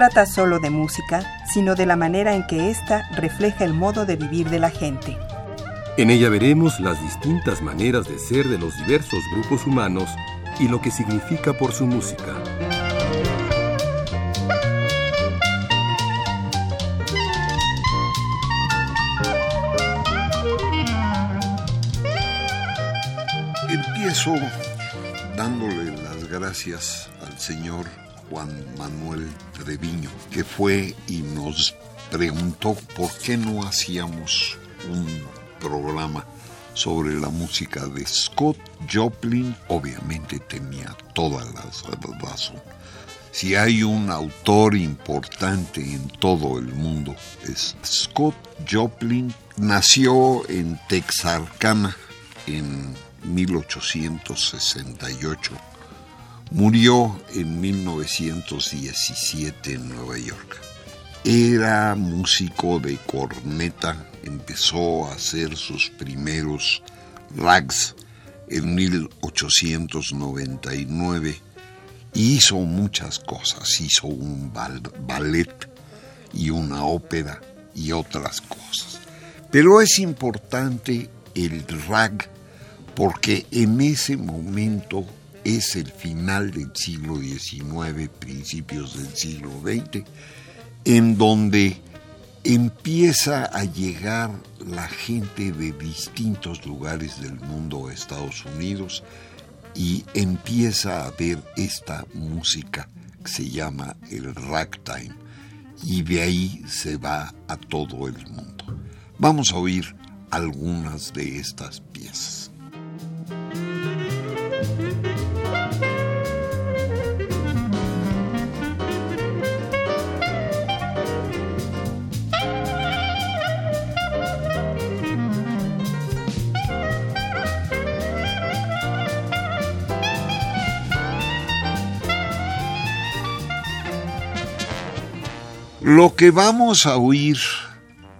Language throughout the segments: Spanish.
Trata solo de música, sino de la manera en que ésta refleja el modo de vivir de la gente. En ella veremos las distintas maneras de ser de los diversos grupos humanos y lo que significa por su música. Empiezo dándole las gracias al señor Juan Manuel Treviño, que fue y nos preguntó por qué no hacíamos un programa sobre la música de Scott Joplin. Obviamente tenía toda la razón. Si hay un autor importante en todo el mundo es Scott Joplin. Nació en Texarkana en 1868 Murió en 1917 en Nueva York. Era músico de corneta, empezó a hacer sus primeros rags en 1899 y hizo muchas cosas. Hizo un ballet y una ópera y otras cosas. Pero es importante el rag porque en ese momento es el final del siglo XIX, principios del siglo XX, en donde empieza a llegar la gente de distintos lugares del mundo a Estados Unidos y empieza a ver esta música que se llama el ragtime y de ahí se va a todo el mundo. Vamos a oír algunas de estas piezas. Lo que vamos a oír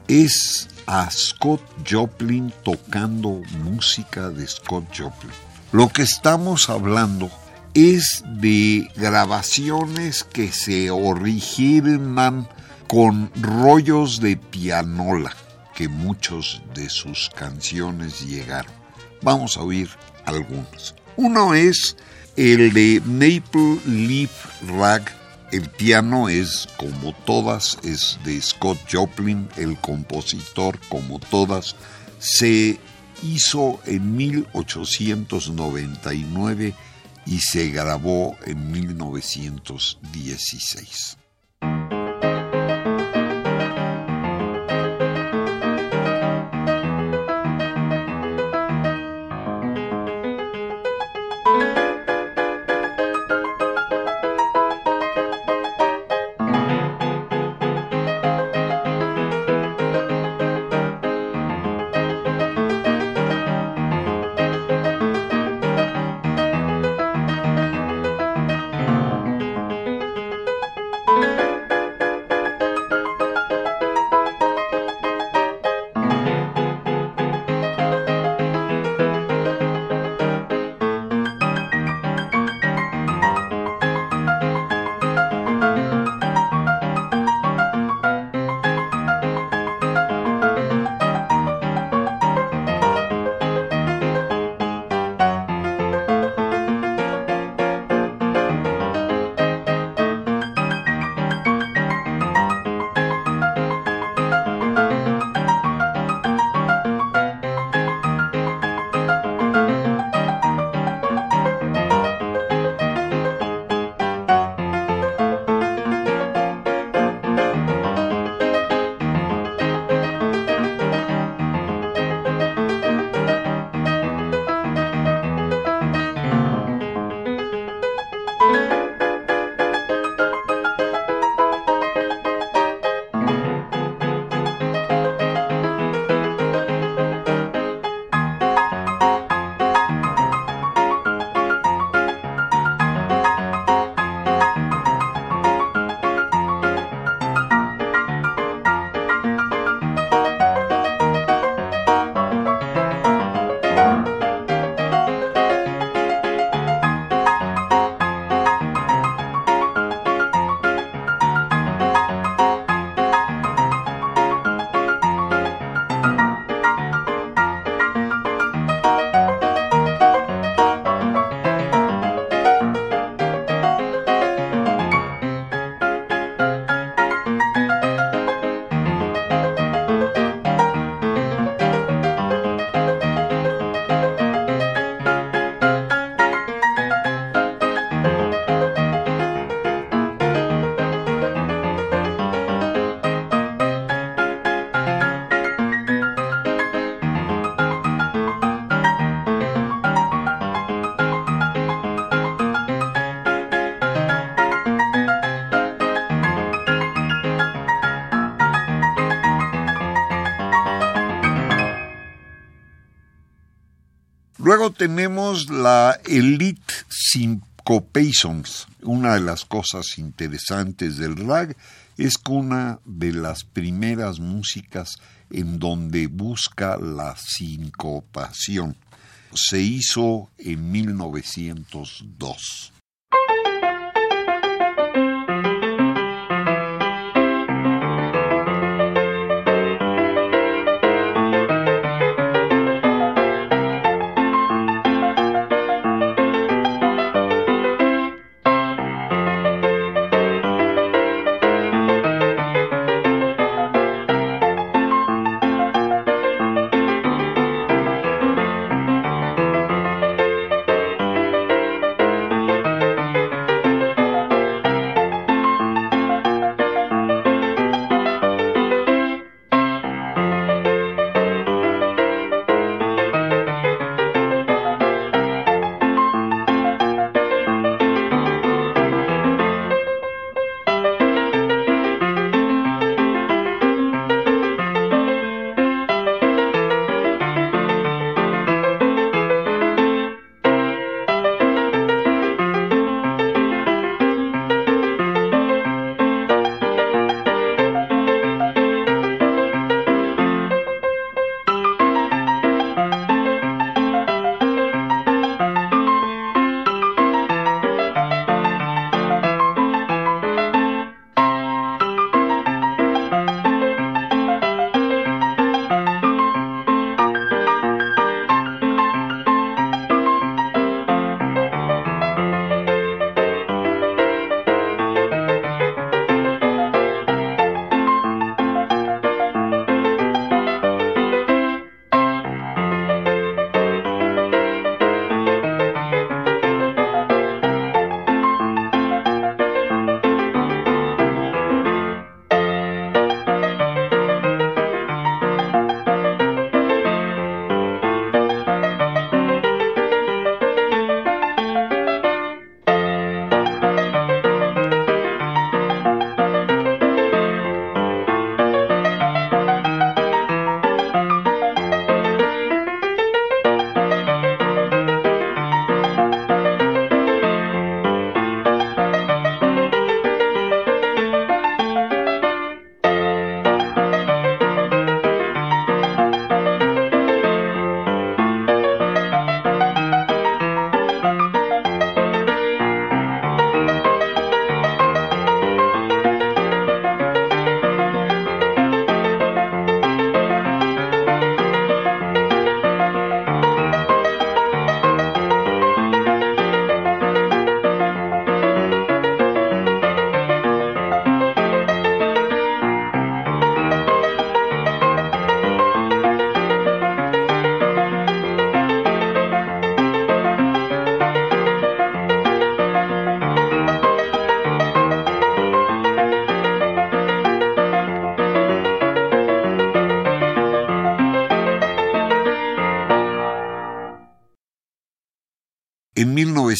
es a Scott Joplin tocando música de Scott Joplin. Lo que estamos hablando es de grabaciones que se originan con rollos de pianola que muchos de sus canciones llegaron. Vamos a oír algunos. Uno es el de Maple Leaf Rag el piano es, como todas, es de Scott Joplin, el compositor, como todas, se hizo en 1899 y se grabó en 1916. Tenemos la Elite Syncopations. Una de las cosas interesantes del rag es que una de las primeras músicas en donde busca la sincopación. Se hizo en 1902.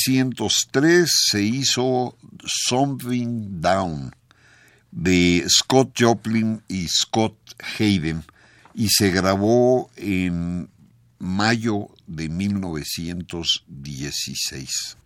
1903 se hizo Something Down de Scott Joplin y Scott Hayden y se grabó en mayo de 1916.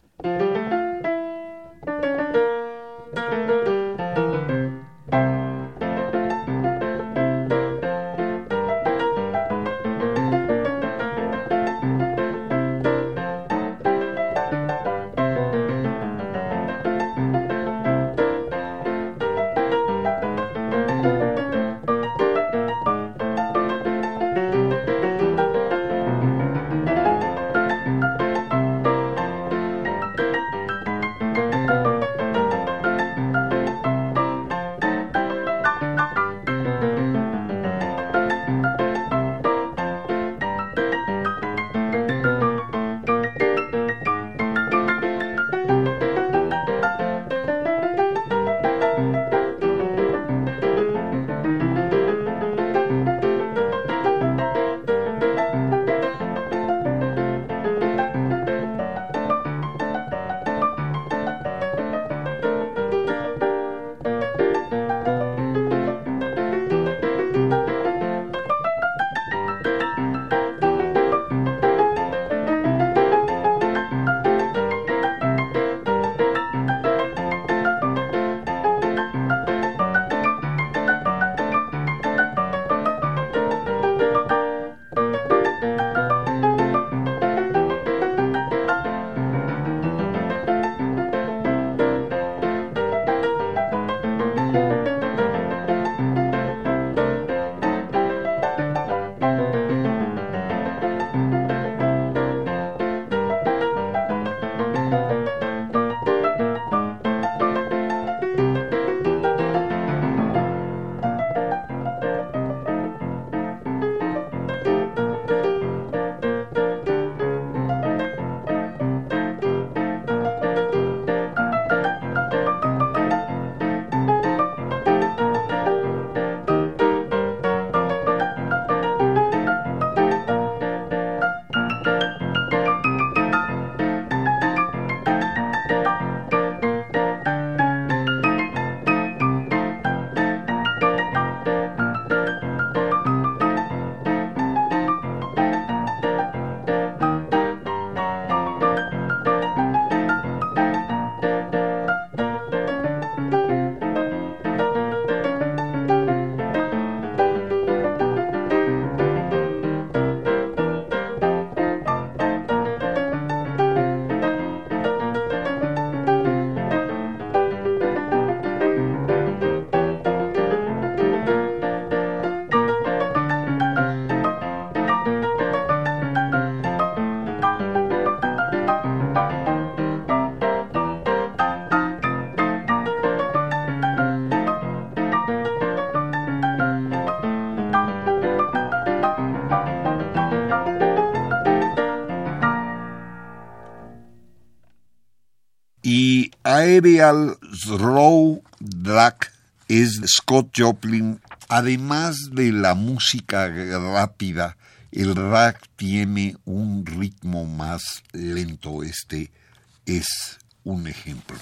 Aerial Row Black es Scott Joplin. Además de la música rápida, el rap tiene un ritmo más lento. Este es un ejemplo.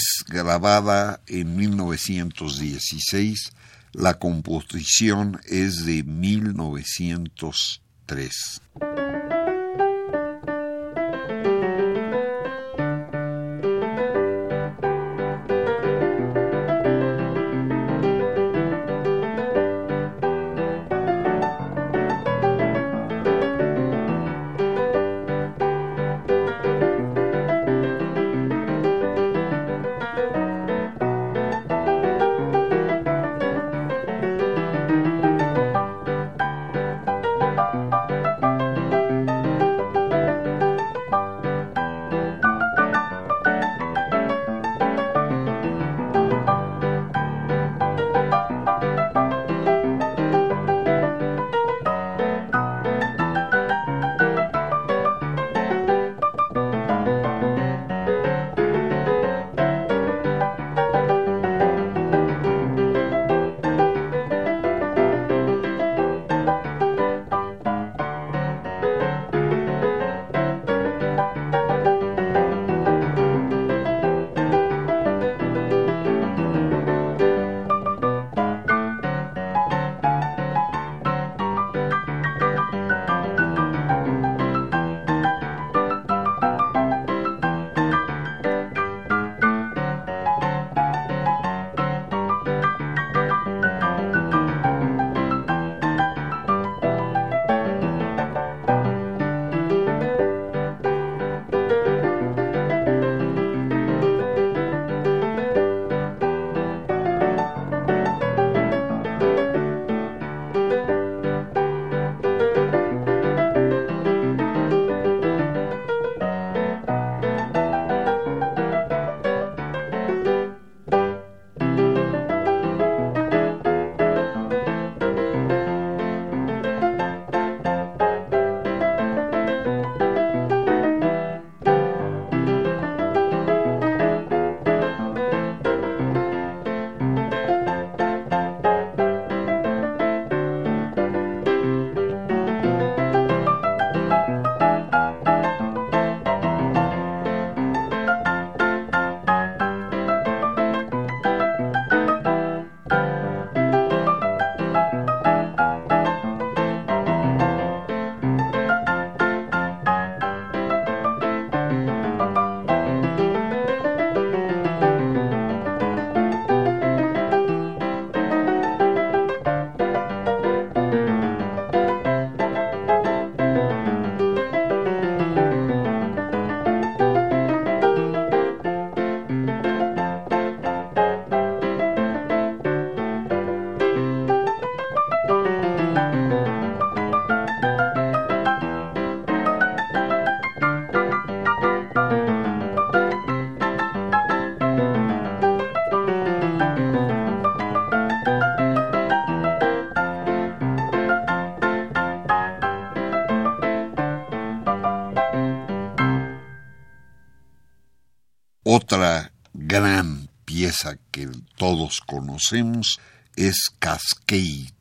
Es grabada en 1916, la composición es de 1903. Conocemos es Cascade.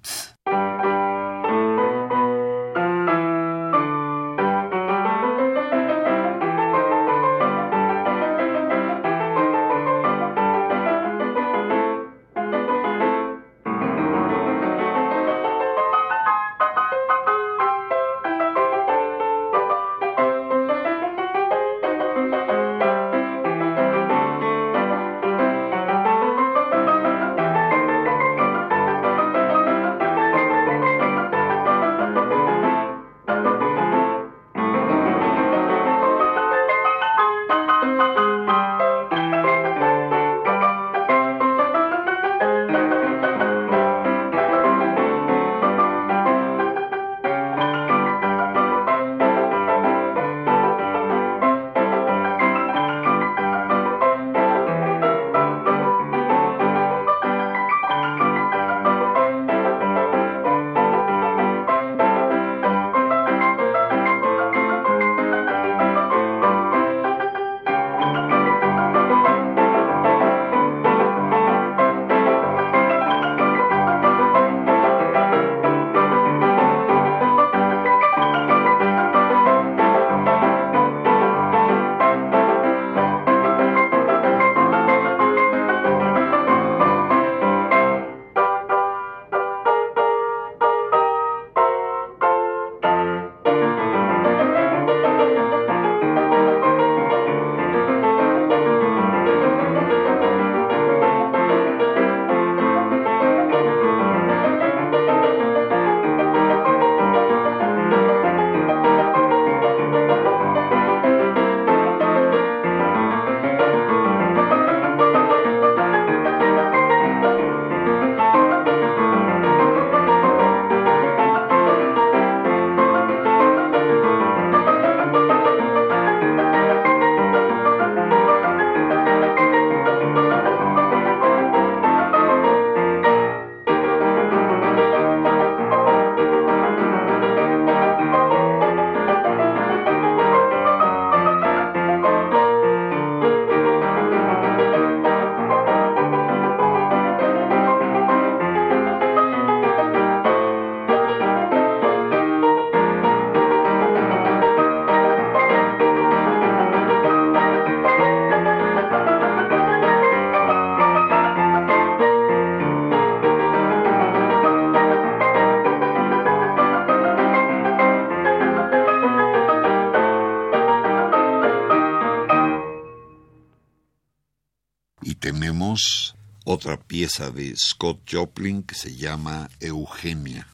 Otra pieza de Scott Joplin que se llama Eugenia.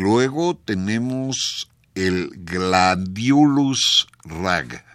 luego tenemos el Gladiolus rag.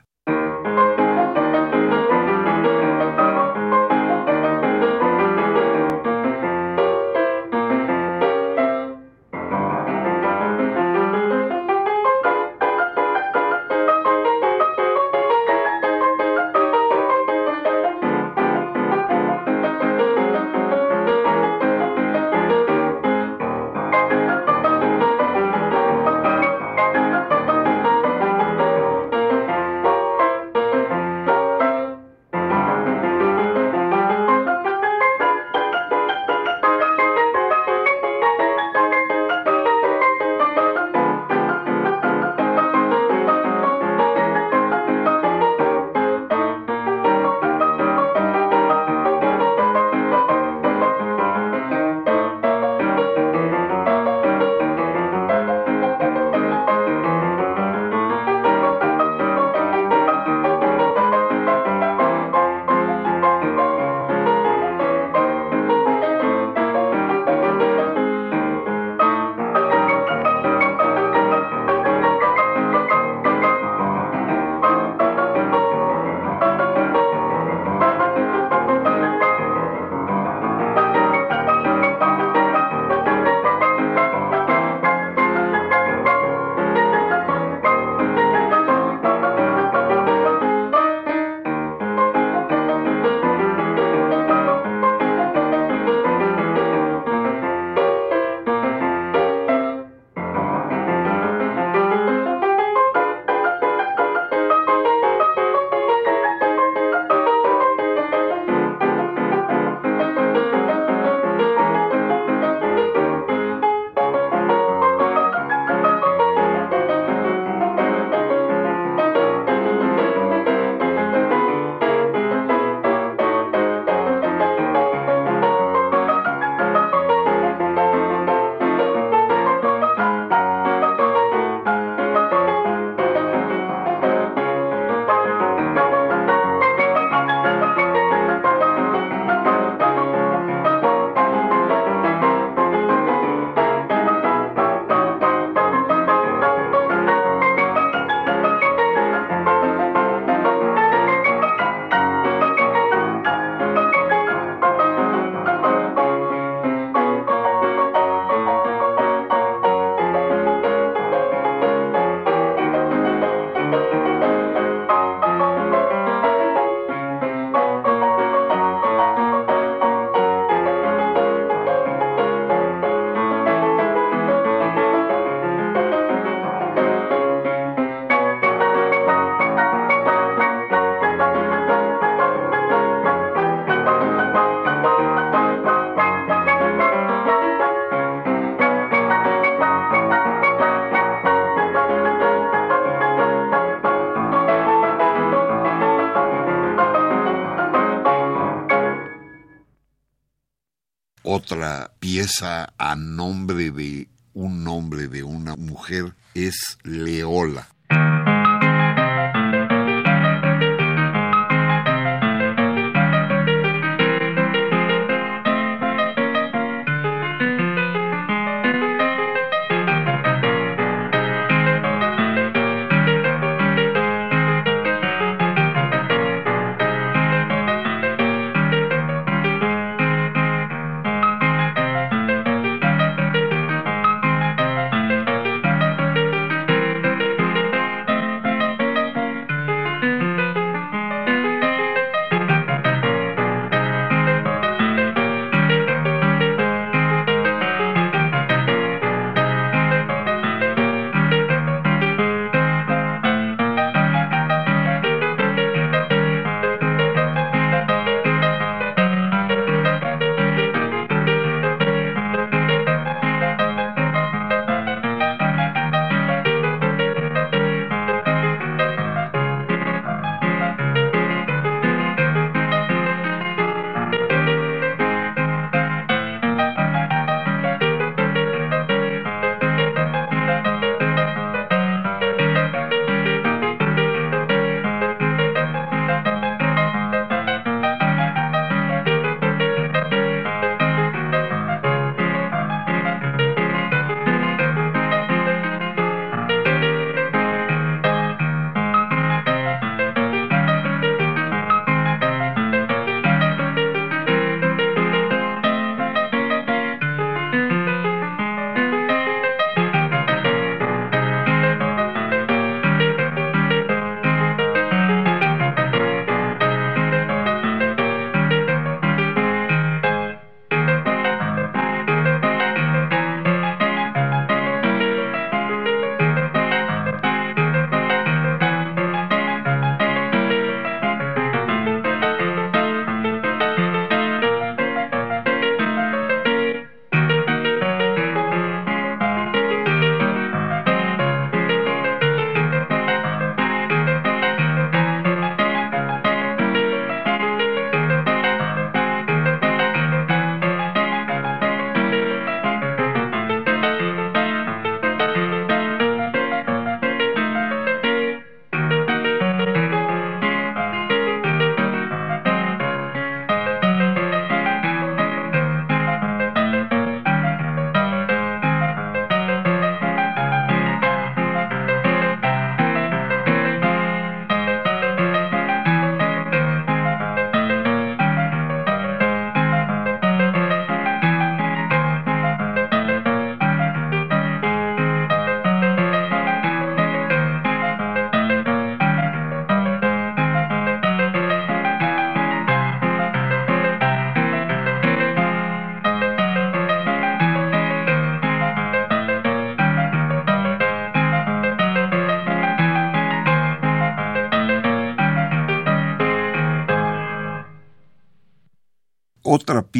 esa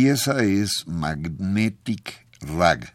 pieza es Magnetic Rag.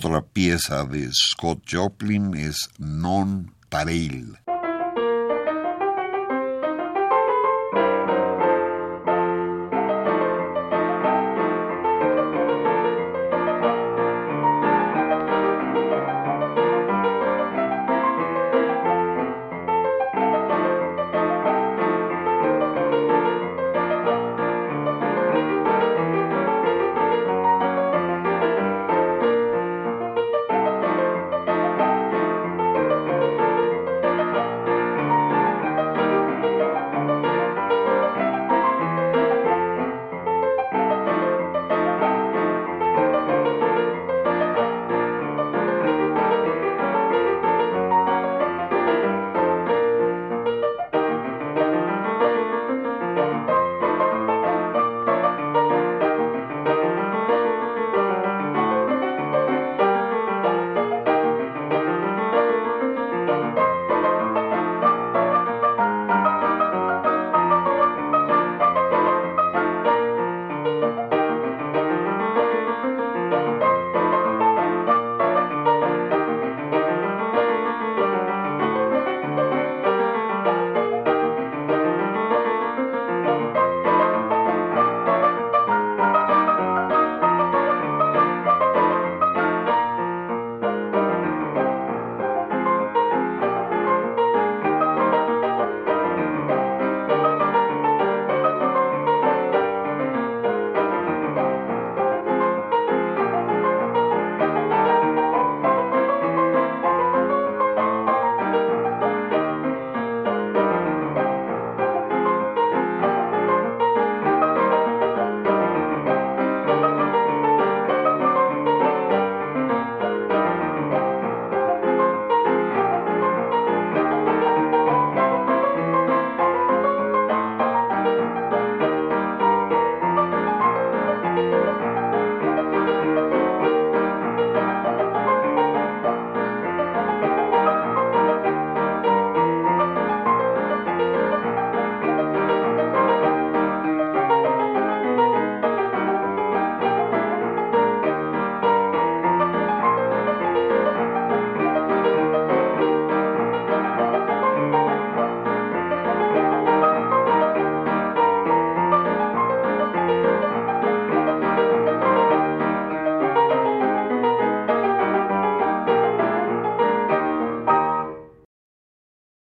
Otra pieza de Scott Joplin es Non Pareil.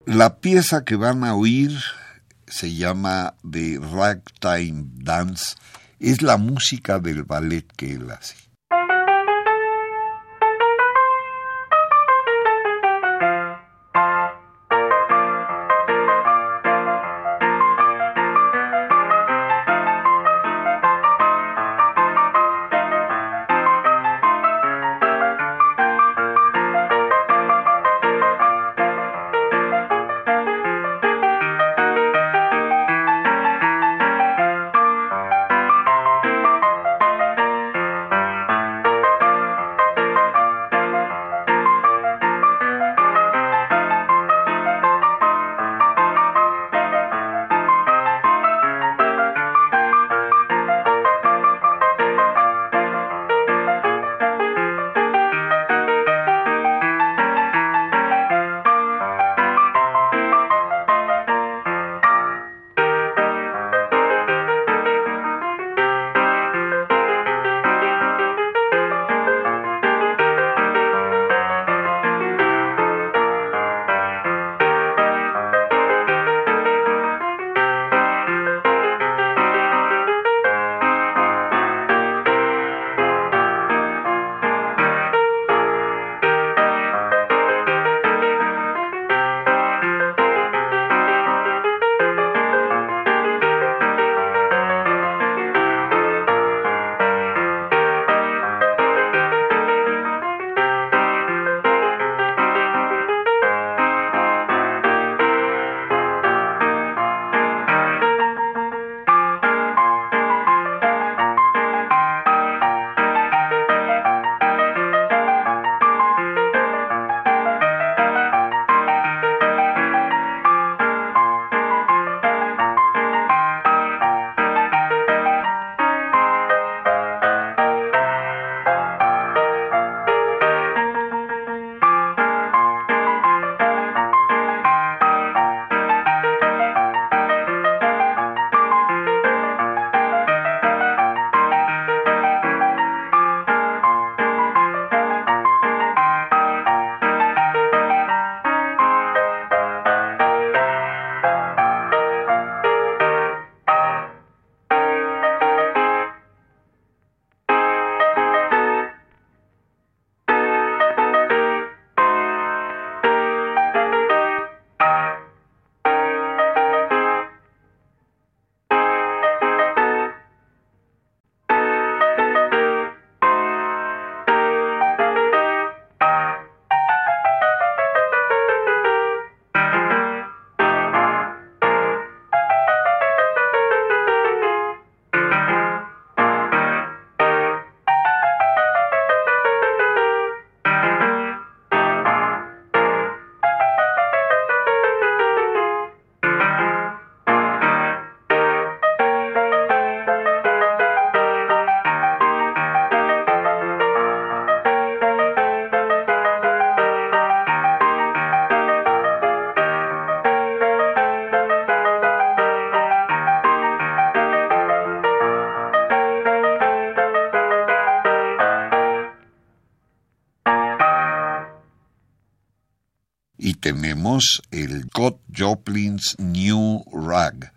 La pieza que van a oír se llama The Ragtime Dance, es la música del ballet que él hace. Tenemos el Scott Joplin's New Rag.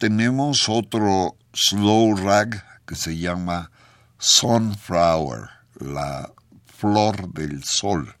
Tenemos otro slow rag que se llama Sunflower, la flor del sol.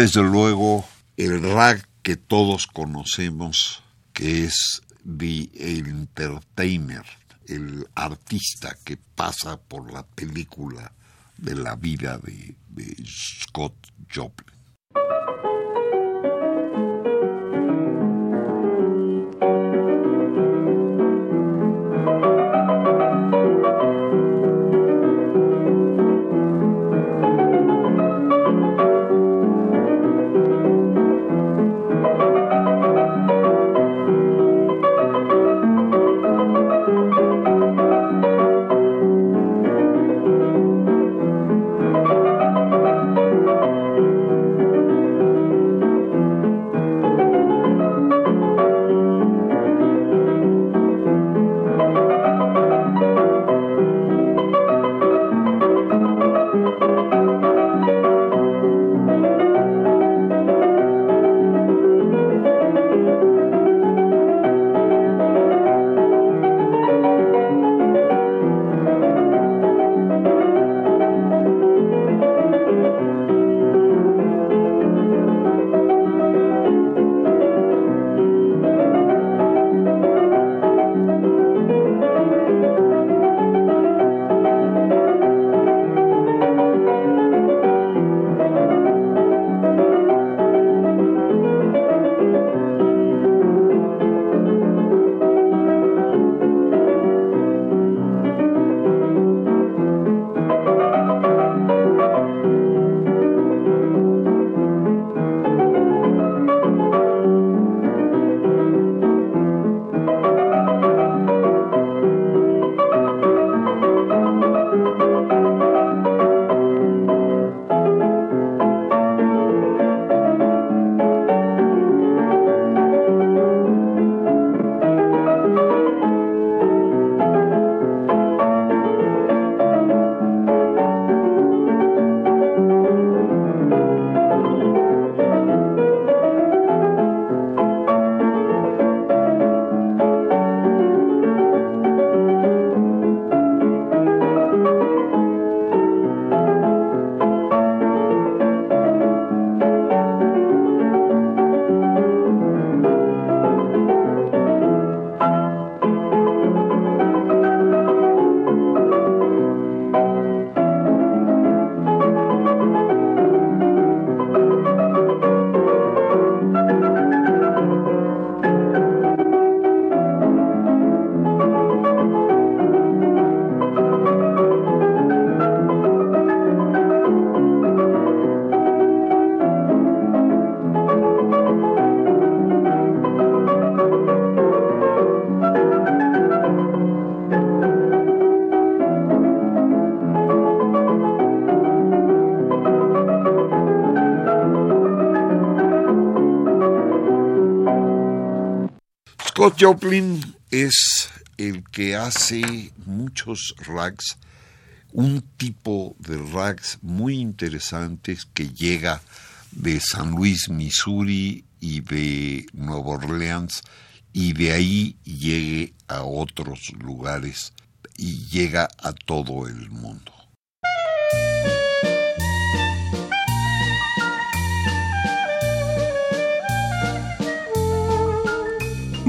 Desde luego el rag que todos conocemos, que es The Entertainer, el artista que pasa por la película de la vida de, Joplin es el que hace muchos rags, un tipo de rags muy interesantes que llega de San Luis, Missouri y de Nueva Orleans y de ahí llegue a otros lugares y llega a todo el mundo.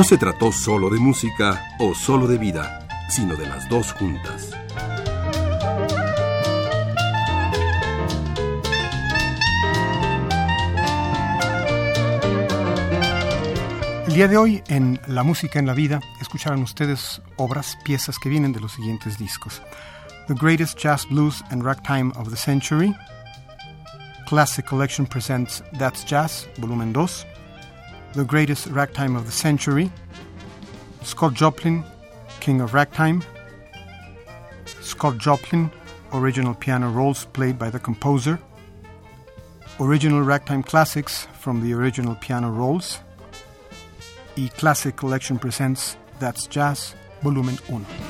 No se trató solo de música o solo de vida, sino de las dos juntas. El día de hoy en La Música en la Vida escucharán ustedes obras, piezas que vienen de los siguientes discos. The Greatest Jazz Blues and Ragtime of the Century, Classic Collection presents That's Jazz, volumen 2, The Greatest Ragtime of the Century, Scott Joplin, King of Ragtime, Scott Joplin, original piano rolls played by the composer, original ragtime classics from the original piano rolls, y Classic Collection presents That's Jazz, volumen 1.